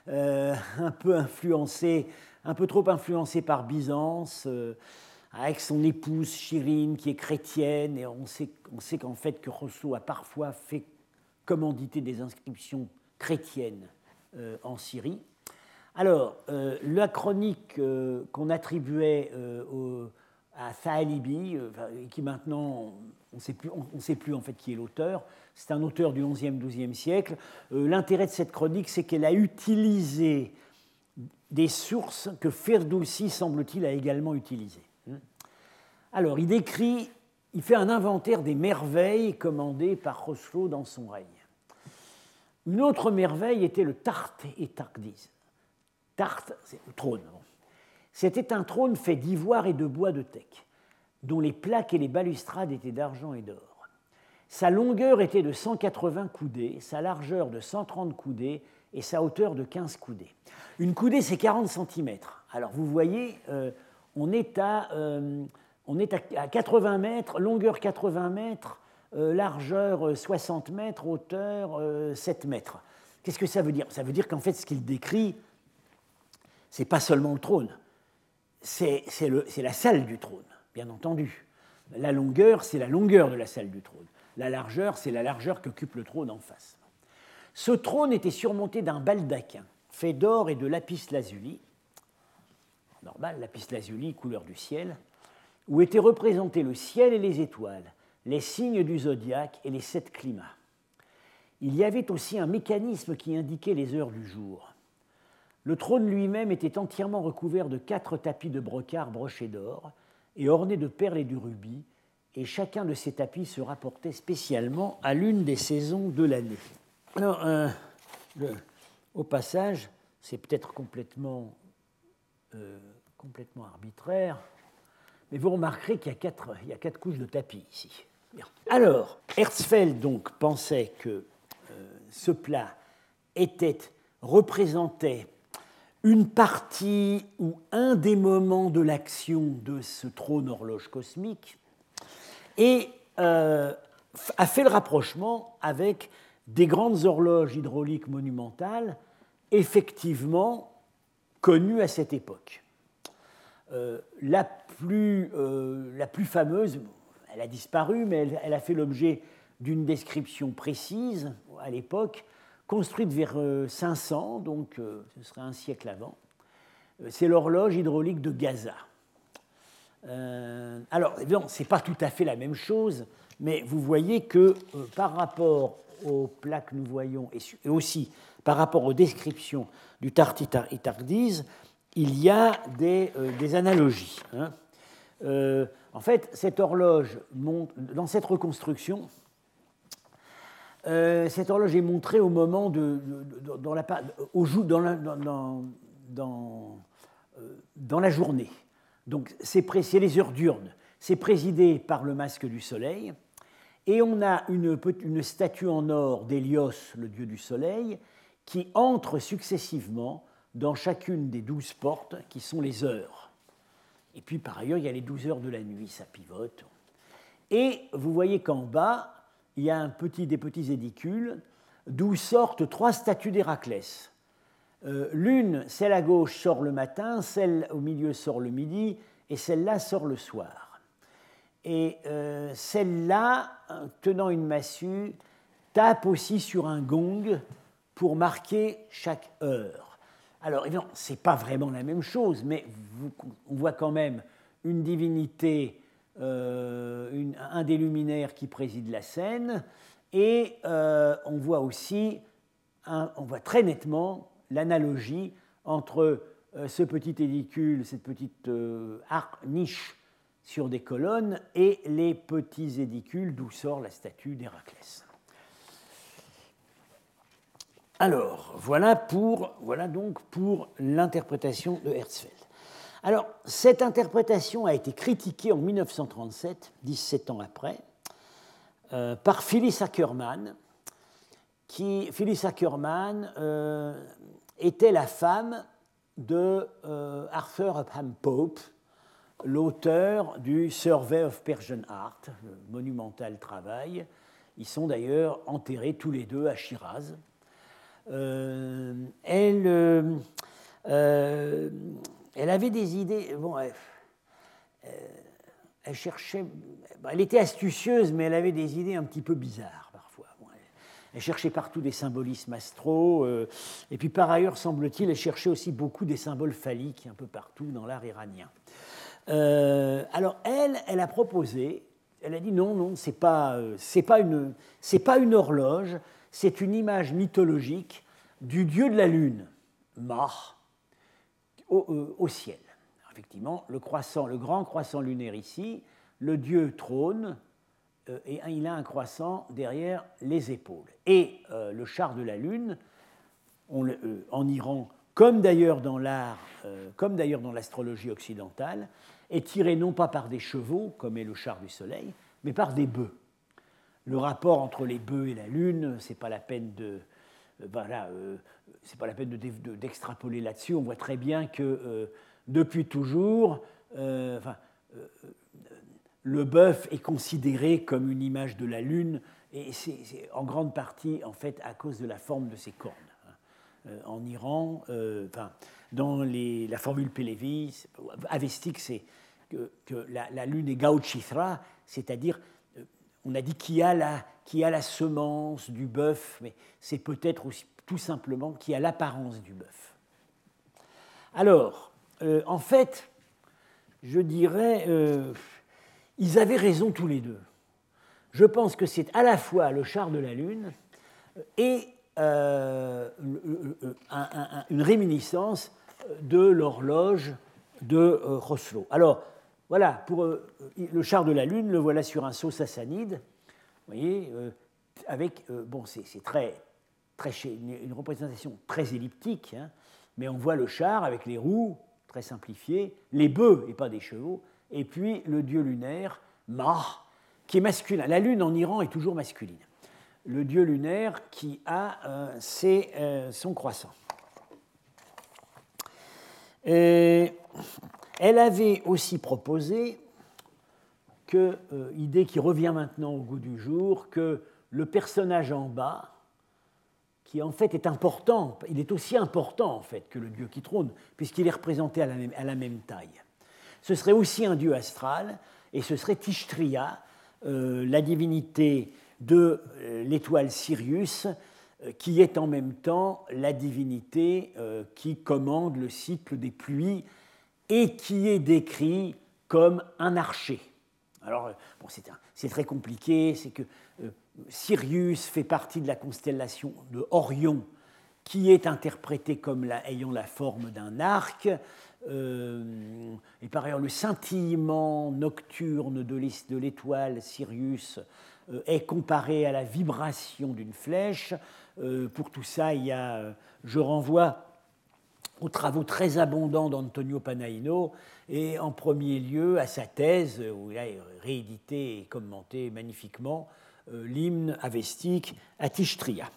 S2: euh, un peu influencé, un peu trop influencé par Byzance, euh, avec son épouse Chirine qui est chrétienne, et on sait, on sait qu'en fait que Rousseau a parfois fait commanditer des inscriptions chrétiennes en Syrie. Alors, la chronique qu'on attribuait à Thalibi, qui maintenant on ne sait plus en fait qui est l'auteur. C'est un auteur du XIe, XIIe siècle. Euh, l'intérêt de cette chronique, c'est qu'elle a utilisé des sources que Ferdowsi, semble-t-il, a également utilisées. Alors, il décrit, il fait un inventaire des merveilles commandées par Roslo dans son règne. Une autre merveille était le Tarte et Tarkdiz. Tarte, c'est le trône. C'était un trône fait d'ivoire et de bois de teck dont les plaques et les balustrades étaient d'argent et d'or. Sa longueur était de 180 coudées, sa largeur de 130 coudées et sa hauteur de 15 coudées. Une coudée, c'est 40 cm. Alors vous voyez, euh, on est, à, euh, on est à 80 mètres, longueur 80 mètres, largeur 60 mètres, hauteur 7 mètres. Qu'est-ce que ça veut dire? Ça veut dire qu'en fait, ce qu'il décrit, c'est pas seulement le trône, c'est la salle du trône bien entendu. La longueur, c'est la longueur de la salle du trône. La largeur, c'est la largeur qu'occupe le trône en face. Ce trône était surmonté d'un baldaquin fait d'or et de lapis lazuli, normal, lapis lazuli, couleur du ciel, où étaient représentés le ciel et les étoiles, les signes du zodiaque et les sept climats. Il y avait aussi un mécanisme qui indiquait les heures du jour. Le trône lui-même était entièrement recouvert de quatre tapis de brocart brochés d'or, et orné de perles et du rubis, et chacun de ces tapis se rapportait spécialement à l'une des saisons de l'année. Alors, euh, au passage, c'est peut-être complètement, euh, complètement arbitraire, mais vous remarquerez qu'il y a quatre couches de tapis ici. Alors, Herzfeld donc pensait que euh, ce plat était, représentait une partie ou un des moments de l'action de ce trône horloge cosmique et euh, a fait le rapprochement avec des grandes horloges hydrauliques monumentales effectivement connues à cette époque. Euh, la, plus, la, plus, fameuse, elle a disparu, mais elle a fait l'objet d'une description précise à l'époque, construite vers 500, euh, donc euh, ce serait un siècle avant. Euh, c'est l'horloge hydraulique de Gaza. alors, évidemment, ce n'est pas tout à fait la même chose, mais vous voyez que par rapport aux plaques que nous voyons, et, aussi par rapport aux descriptions du Tartitardiz, il y a des, analogies. Hein. En fait, cette horloge, dans cette reconstruction, euh, cette horloge est montrée au moment de, dans, la, journée. Donc c'est les heures diurnes. C'est présidé par le masque du soleil. Et on a une statue en or d'Hélios, le dieu du soleil, qui entre successivement dans chacune des douze portes qui sont les heures. Et puis par ailleurs, il y a les douze heures de la nuit, ça pivote. Et vous voyez qu'en bas, il y a un petit, des petits édicules d'où sortent trois statues d'Héraclès. L'une, celle à gauche, sort le matin, celle au milieu sort le midi, et celle-là sort le soir. Et celle-là, tenant une massue, tape aussi sur un gong pour marquer chaque heure. Alors évidemment, ce n'est pas vraiment la même chose, mais on voit quand même une divinité, euh, un des luminaires qui préside la scène, et euh, on voit aussi, on voit très nettement l'analogie entre euh, ce petit édicule, cette petite niche sur des colonnes, et les petits édicules d'où sort la statue d'Héraclès. Alors, voilà, donc pour l'interprétation de Herzfeld. Alors, cette interprétation a été critiquée en 1937, 17 ans après, euh, par Phyllis Ackerman, qui, Phyllis Ackerman euh, était la femme de euh, Arthur Upham Pope, l'auteur du Survey of Persian Art, monumental travail. Ils sont d'ailleurs enterrés tous les deux à Shiraz. Euh, elle, euh, euh, elle avait des idées. Bon, elle, cherchait. Elle était astucieuse, mais elle avait des idées un petit peu bizarres parfois. elle, cherchait partout des symbolismes astraux. et puis par ailleurs, semble-t-il, elle cherchait aussi beaucoup des symboles phalliques un peu partout dans l'art iranien. alors elle, elle a proposé, elle a dit non, non, c'est pas, pas pas une horloge, c'est une image mythologique du dieu de la lune, Mah, euh, au, ciel. Effectivement, le grand croissant lunaire ici, le dieu trône, euh, et il a un croissant derrière les épaules. Et euh, le char de la lune, en Iran, comme d'ailleurs dans l'art, comme d'ailleurs dans l'astrologie occidentale, est tiré non pas par des chevaux, comme est le char du soleil, mais par des bœufs le rapport entre les bœufs et la Lune, c'est pas la peine de, euh, voilà, euh, c'est pas la peine d'extrapoler là-dessus. On voit très bien que euh, depuis toujours, enfin, le bœuf est considéré comme une image de la Lune, et c'est en grande partie en fait à cause de la forme de ses cornes. Hein. en Iran, enfin, dans les, la formule Pélévi, avestique, c'est que, que la, la, Lune est Gauchithra, c'est-à-dire on a dit qui a la, a la semence du bœuf, mais c'est peut-être aussi tout simplement qui a l'apparence du bœuf. Alors, euh, en fait, je dirais, euh, ils avaient raison tous les deux. Je pense que c'est à la fois le char de la Lune et euh, une réminiscence de l'horloge de Roslo. Alors, voilà, pour euh, le char de la Lune, le voilà sur un saut sassanide. Vous voyez, euh, avec, euh, bon, c'est très, très, une représentation très elliptique, hein, mais on voit le char avec les roues, très simplifiées, les bœufs et pas des chevaux, et puis le dieu lunaire, Mah, qui est masculin. La Lune en Iran est toujours masculine. Le dieu lunaire qui a c'est son croissant. Elle avait aussi proposé que, euh, idée qui revient maintenant au goût du jour, que le personnage en bas, qui en fait est important, il est aussi important en fait que le dieu qui trône, puisqu'il est représenté à la, même, taille. Ce serait aussi un dieu astral, et ce serait Tishtria, euh, la divinité de euh, l'étoile Sirius, qui est en même temps la divinité qui commande le cycle des pluies et qui est décrit comme un archer. Alors, euh, bon, c'est très compliqué, c'est que euh, Sirius fait partie de la constellation de Orion, qui est interprétée comme ayant la forme d'un arc. Euh, et par ailleurs, le scintillement nocturne de l'étoile Sirius est comparé à la vibration d'une flèche. pour tout ça, il y a, je renvoie aux travaux très abondants d'Antonio Panaino et en premier lieu à sa thèse, où il a réédité et commenté magnifiquement euh, l'hymne avestique à Tishtria.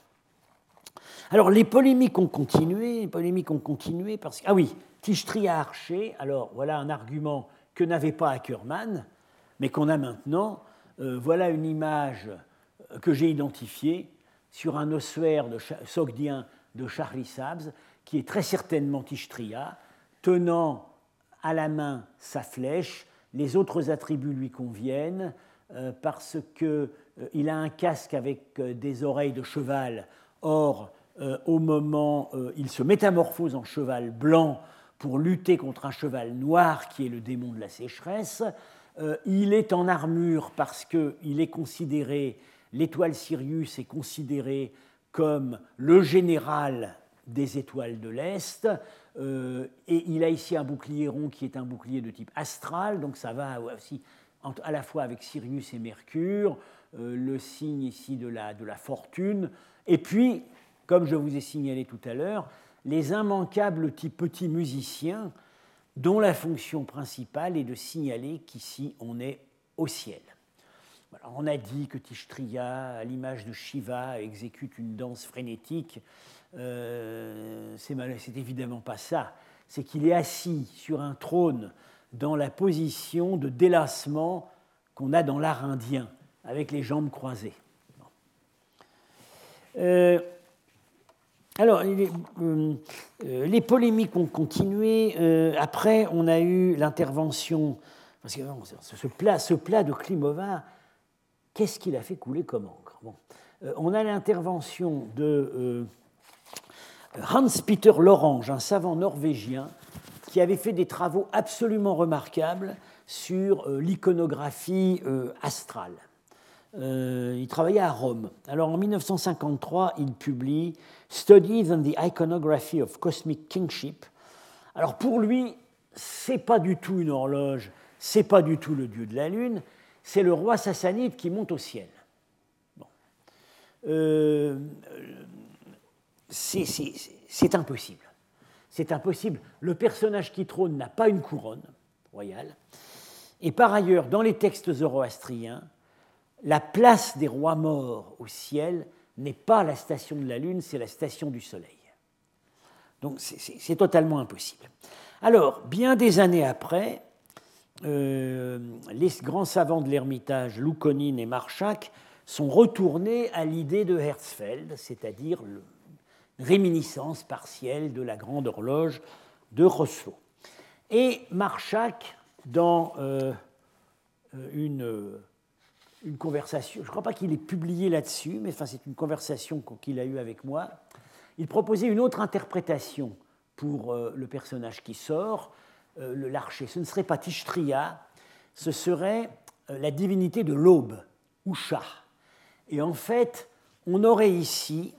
S2: Alors les polémiques ont continué, les polémiques ont continué parce que, ah oui, Tishtria archer, alors voilà un argument que n'avait pas Ackerman, mais qu'on a maintenant. Euh, voilà une image que j'ai identifiée sur un ossuaire sogdien de Charlie Sabs qui est très certainement Tishtria, tenant à la main sa flèche. Les autres attributs lui conviennent euh, parce qu'il a un casque avec des oreilles de cheval. Or, au moment, il se métamorphose en cheval blanc pour lutter contre un cheval noir qui est le démon de la sécheresse. Euh, il est en armure parce qu'il est considéré, l'étoile Sirius est considérée comme le général des étoiles de l'Est. Euh, et il a ici un bouclier rond qui est un bouclier de type astral, donc ça va aussi à la fois avec Sirius et Mercure, euh, le signe ici de la, de la fortune. Et puis, comme je vous ai signalé tout à l'heure, les immanquables petits musiciens dont la fonction principale est de signaler qu'ici on est au ciel. on a dit que Tishtria, à l'image de Shiva, exécute une danse frénétique. Euh, c'est évidemment pas ça. C'est qu'il est assis sur un trône dans la position de délassement qu'on a dans l'art indien, avec les jambes croisées. Euh, alors, euh, les polémiques ont continué. Après, on a eu l'intervention. Parce que ce, plat, ce plat de Klimova, qu'est-ce qu'il a fait couler comme encre? Euh, On a l'intervention de Hans-Peter Lorange, un savant norvégien, qui avait fait des travaux absolument remarquables sur l'iconographie astrale. Euh, il travaillait à Rome. Alors en 1953, il publie Studies on the Iconography of Cosmic Kingship. Alors pour lui, c'est pas du tout une horloge, c'est pas du tout le dieu de la lune, c'est le roi sassanide qui monte au ciel. Euh, c'est impossible. C'est impossible. Le personnage qui trône n'a pas une couronne royale. Et par ailleurs, dans les textes zoroastriens, la place des rois morts au ciel n'est pas la station de la Lune, c'est la station du Soleil. Donc c'est totalement impossible. Alors, bien des années après, euh, les grands savants de l'Ermitage, Loukonine et Marchak, sont retournés à l'idée de Herzfeld, c'est-à-dire une réminiscence partielle de la grande horloge de Rousseau. Et Marchak, dans euh, une une conversation, je ne crois pas qu'il ait publié là-dessus, mais enfin, c'est une conversation qu'il a eue avec moi. Il proposait une autre interprétation pour euh, le personnage qui sort, euh, le l'archer. Ce ne serait pas Tishtria, ce serait euh, la divinité de l'aube, Usha. Et en fait, on aurait ici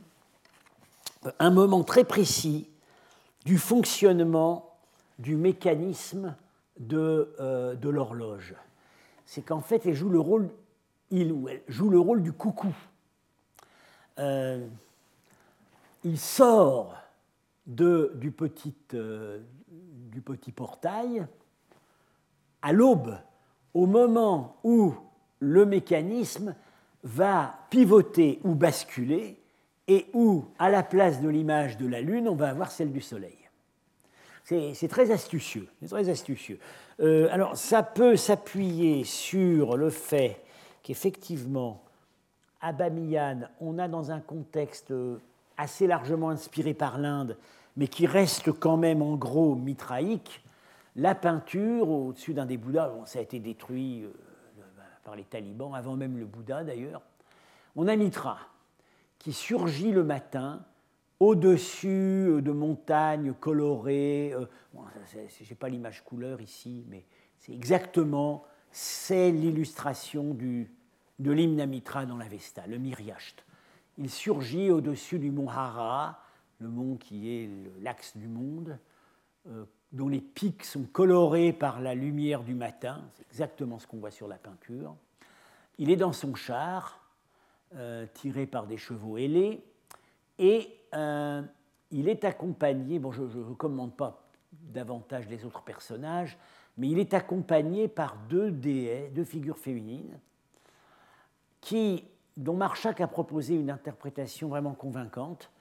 S2: un moment très précis du fonctionnement du mécanisme de, de l'horloge. C'est qu'en fait, elle joue le rôle il joue le rôle du coucou. Euh, il sort euh, du petit portail à l'aube, au moment où le mécanisme va pivoter ou basculer et où, à la place de l'image de la Lune, on va avoir celle du Soleil. C'est très astucieux. Très astucieux. Euh, alors, ça peut s'appuyer sur le fait qu'effectivement, à Bamiyan, on a dans un contexte assez largement inspiré par l'Inde, mais qui reste quand même en gros mitraïque, la peinture au-dessus d'un des Bouddhas, ça a été détruit euh, par les talibans, avant même le Bouddha d'ailleurs, on a Mitra, qui surgit le matin au-dessus euh, de montagnes colorées. Euh, je n'ai pas l'image couleur ici, mais c'est exactement c'est l'illustration de l'hymne Mitra dans la Vesta, le Miriacht. Il surgit au-dessus du mont Hara, le mont qui est l'axe du monde, euh, dont les pics sont colorés par la lumière du matin, c'est exactement ce qu'on voit sur la peinture. Il est dans son char, euh, tiré par des chevaux ailés, et euh, il est accompagné, bon je ne recommande pas davantage les autres personnages, mais il est accompagné par deux déesses, deux figures féminines, qui, dont Marchak a proposé une interprétation vraiment convaincante.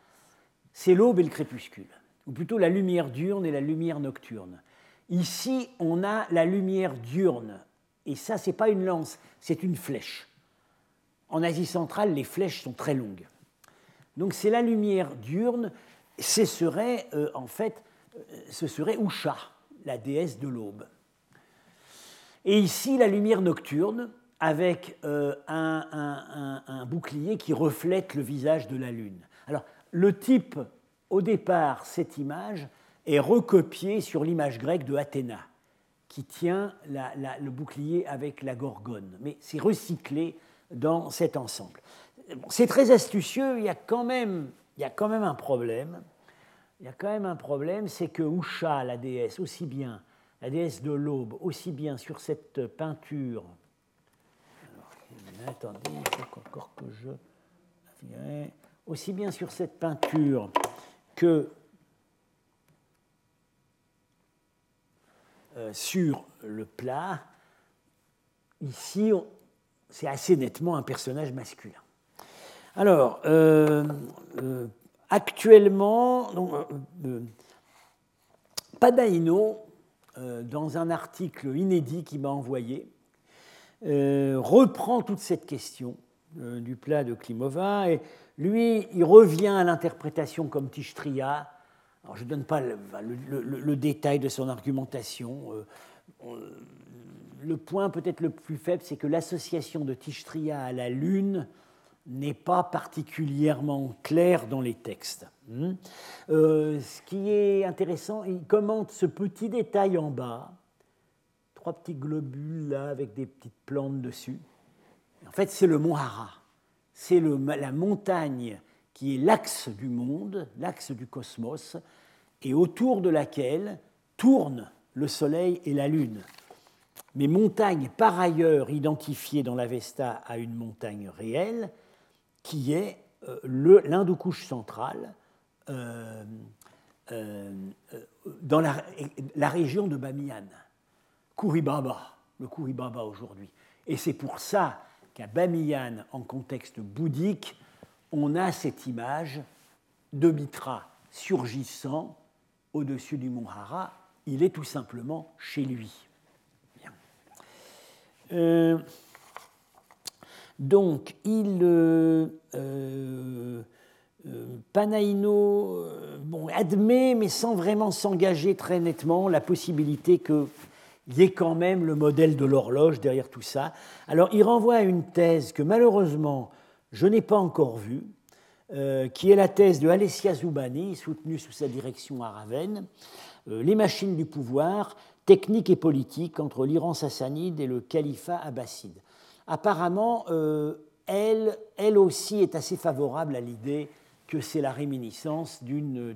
S2: C'est l'aube et le crépuscule, ou plutôt la lumière diurne et la lumière nocturne. Ici, on a la lumière diurne, et ça, c'est pas une lance, c'est une flèche. En Asie centrale, les flèches sont très longues. Donc c'est la lumière diurne, ce serait en fait, ce serait Usha, la déesse de l'aube. Et ici, la lumière nocturne, avec un, un, bouclier qui reflète le visage de la lune. Alors, le type, au départ, cette image est recopiée sur l'image grecque de Athéna qui tient le bouclier avec la gorgone. Mais c'est recyclé dans cet ensemble. c'est très astucieux, il y, a quand même, il y a quand même un problème. Il y a quand même un problème, c'est que Usha, la déesse, aussi bien, la déesse de l'aube, aussi bien sur cette peinture. Attendez, il faut encore que je. Aussi bien sur cette peinture que Euh, sur le plat, ici, c'est assez nettement un personnage masculin. Alors, euh, euh, actuellement, Padaino, dans un article inédit qu'il m'a envoyé, reprend toute cette question du plat de Klimova et lui, il revient à l'interprétation comme Tishtria je ne donne pas le, détail de son argumentation. Le point peut-être le plus faible, c'est que l'association de Tishtria à la Lune n'est pas particulièrement claire dans les textes. Hmm. Euh, ce qui est intéressant, il commente ce petit détail en bas, trois petits globules là avec des petites plantes dessus. En fait, c'est le mont Hara. C'est la montagne qui est l'axe du monde, l'axe du cosmos, et autour de laquelle tournent le Soleil et la Lune. Mais montagne par ailleurs identifiée dans l'Avesta à une montagne réelle, qui est euh, l'Hindoukouche centrale, euh, euh, dans la, région de Bamiyan, Kuribaba, le Kuribaba aujourd'hui. Et c'est pour ça qu'à Bamiyan, en contexte bouddhique, on a cette image de Mitra surgissant au-dessus du mont Hara. Il est tout simplement chez lui. Euh, donc, il, euh, euh, Panaino admet, mais sans vraiment s'engager très nettement, la possibilité qu'il y ait quand même le modèle de l'horloge derrière tout ça. Alors, il renvoie à une thèse que malheureusement je n'ai pas encore vu, euh, qui est la thèse de Alessia Zoubani, soutenue sous sa direction à Ravenne, Les machines du pouvoir, technique et politique entre l'Iran sassanide et le califat abbasside. Apparemment, euh, elle, elle aussi est assez favorable à l'idée que c'est la réminiscence d'une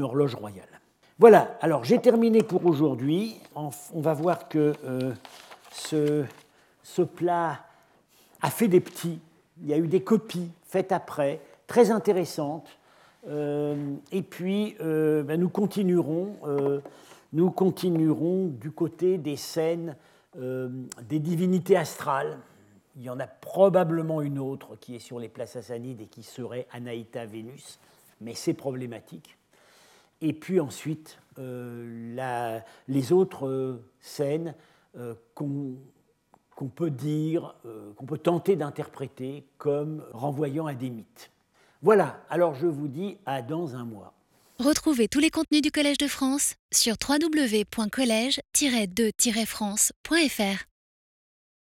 S2: horloge royale. Voilà, alors j'ai terminé pour aujourd'hui. On va voir que ce, ce plat a fait des petits. Il y a eu des copies faites après, très intéressantes. Euh, et puis, euh, ben, nous, continuerons, euh, nous continuerons du côté des scènes des divinités astrales. Il y en a probablement une autre qui est sur les places sassanides et qui serait Anaïta Vénus, mais c'est problématique. Et puis ensuite, les autres scènes qu'on peut dire, qu'on peut tenter d'interpréter comme renvoyant à des mythes. Voilà, alors je vous dis à dans un mois.
S1: Retrouvez tous les contenus du Collège de France sur www.colège-2-france.fr.